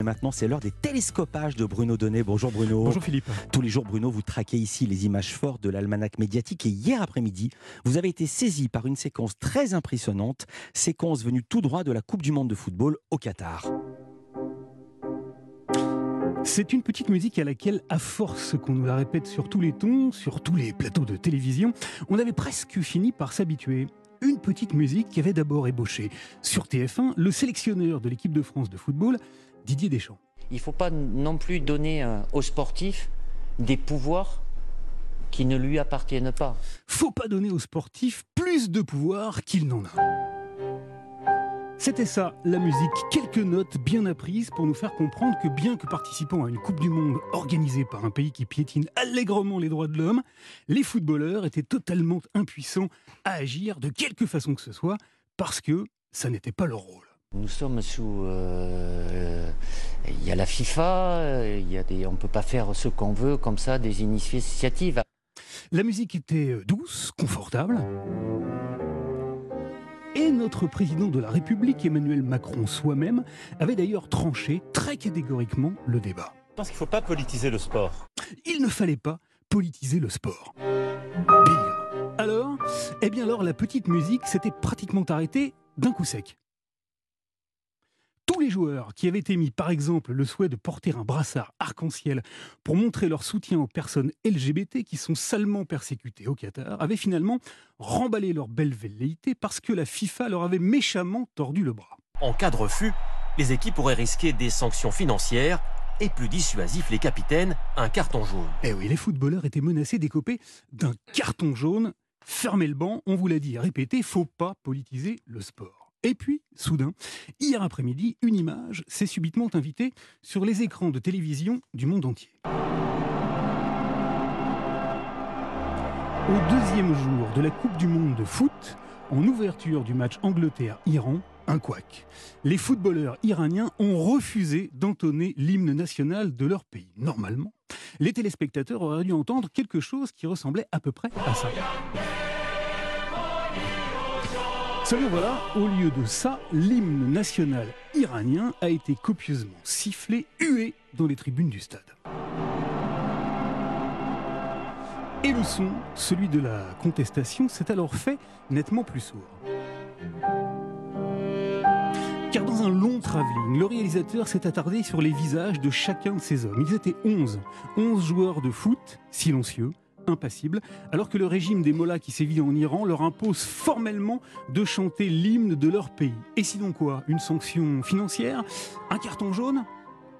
Et maintenant, c'est l'heure des télescopages de Bruno Donnet. Bonjour Bruno. Bonjour Philippe. Tous les jours, Bruno, vous traquez ici les images fortes de l'almanach médiatique. Et hier après-midi, vous avez été saisi par une séquence très impressionnante, séquence venue tout droit de la Coupe du Monde de football au Qatar. C'est une petite musique à laquelle, à force qu'on nous la répète sur tous les tons, sur tous les plateaux de télévision, on avait presque fini par s'habituer. Une petite musique qui avait d'abord ébauché sur TF1 le sélectionneur de l'équipe de France de football, Didier Deschamps. Il ne faut pas non plus donner euh, aux sportifs des pouvoirs qui ne lui appartiennent pas. Faut pas donner aux sportifs plus de pouvoir qu'il n'en a. C'était ça, la musique, quelques notes bien apprises pour nous faire comprendre que bien que participant à une Coupe du Monde organisée par un pays qui piétine allègrement les droits de l'homme, les footballeurs étaient totalement impuissants à agir de quelque façon que ce soit, parce que ça n'était pas leur rôle. Nous sommes sous. euh, Il y a la FIFA, il y a des, on ne peut pas faire ce qu'on veut comme ça, des initiatives. La musique était douce, confortable. Et notre président de la République, Emmanuel Macron soi-même, avait d'ailleurs tranché très catégoriquement le débat. Je pense qu'il ne faut pas politiser le sport. Il ne fallait pas politiser le sport. Pire. Alors, eh bien alors, la petite musique s'était pratiquement arrêtée d'un coup sec. Tous les joueurs qui avaient émis, par exemple, le souhait de porter un brassard arc-en-ciel pour montrer leur soutien aux personnes LGBT qui sont salement persécutées au Qatar avaient finalement remballé leur belle velléité parce que la FIFA leur avait méchamment tordu le bras. En cas de refus, les équipes pourraient risquer des sanctions financières et plus dissuasif, les capitaines, un carton jaune. Eh oui, les footballeurs étaient menacés d'écoper d'un carton jaune. Fermez le banc, on vous l'a dit, répétez, faut pas politiser le sport. Et puis, soudain, hier après-midi, une image s'est subitement invitée sur les écrans de télévision du monde entier. Au deuxième jour de la Coupe du Monde de foot, en ouverture du match Angleterre-Iran, un couac. Les footballeurs iraniens ont refusé d'entonner l'hymne national de leur pays. Normalement, les téléspectateurs auraient dû entendre quelque chose qui ressemblait à peu près à ça. Seulement voilà, au lieu de ça, l'hymne national iranien a été copieusement sifflé, hué dans les tribunes du stade. Et le son, celui de la contestation, s'est alors fait nettement plus sourd. Car dans un long travelling, le réalisateur s'est attardé sur les visages de chacun de ces hommes. Ils étaient 11. 11 joueurs de foot, silencieux, alors que le régime des mollahs qui sévit en Iran leur impose formellement de chanter l'hymne de leur pays. Et sinon quoi? Une sanction financière? Un carton jaune?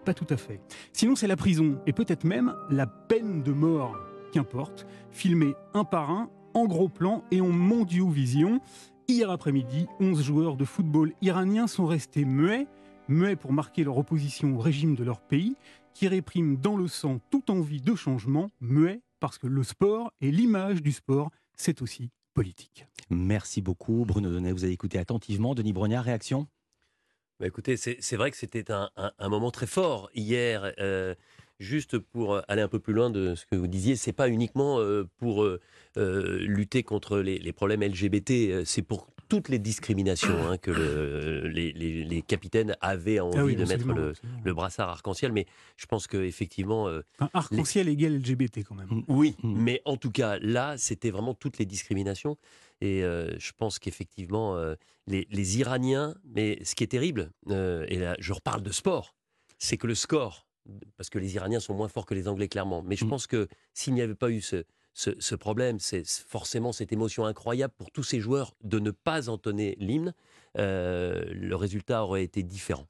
Pas tout à fait. Sinon c'est la prison, et peut-être même la peine de mort. Qu'importe, filmé un par un, en gros plan et en mondiovision. Hier après-midi, 11 joueurs de football iraniens sont restés muets, muets pour marquer leur opposition au régime de leur pays, qui réprime dans le sang toute envie de changement, muets parce que le sport et l'image du sport, c'est aussi politique. Merci beaucoup Bruno Donnet. Vous avez écouté attentivement. Denis Brognard, réaction? Bah, écoutez, c'est vrai que c'était un, un- un moment très fort hier. euh, juste pour aller un peu plus loin de ce que vous disiez, c'est pas uniquement euh, pour euh, lutter contre les, les problèmes LGBT, c'est pour toutes les discriminations hein, que le- les, les- les capitaines avaient envie Ah oui, de mettre le, brassard arc-en-ciel. Mais je pense qu'effectivement, Enfin, arc-en-ciel égale LGBT quand même. oui, Mm. mais en tout cas, là, c'était vraiment toutes les discriminations. Et euh, je pense qu'effectivement, euh, les, les Iraniens, mais ce qui est terrible, euh, et là, je reparle de sport, c'est que le score, parce que les Iraniens sont moins forts que les Anglais, clairement, mais je Mm. pense que s'il n'y avait pas eu ce, ce, problème, c'est forcément cette émotion incroyable pour tous ces joueurs de ne pas entonner l'hymne, euh, le résultat aurait été différent.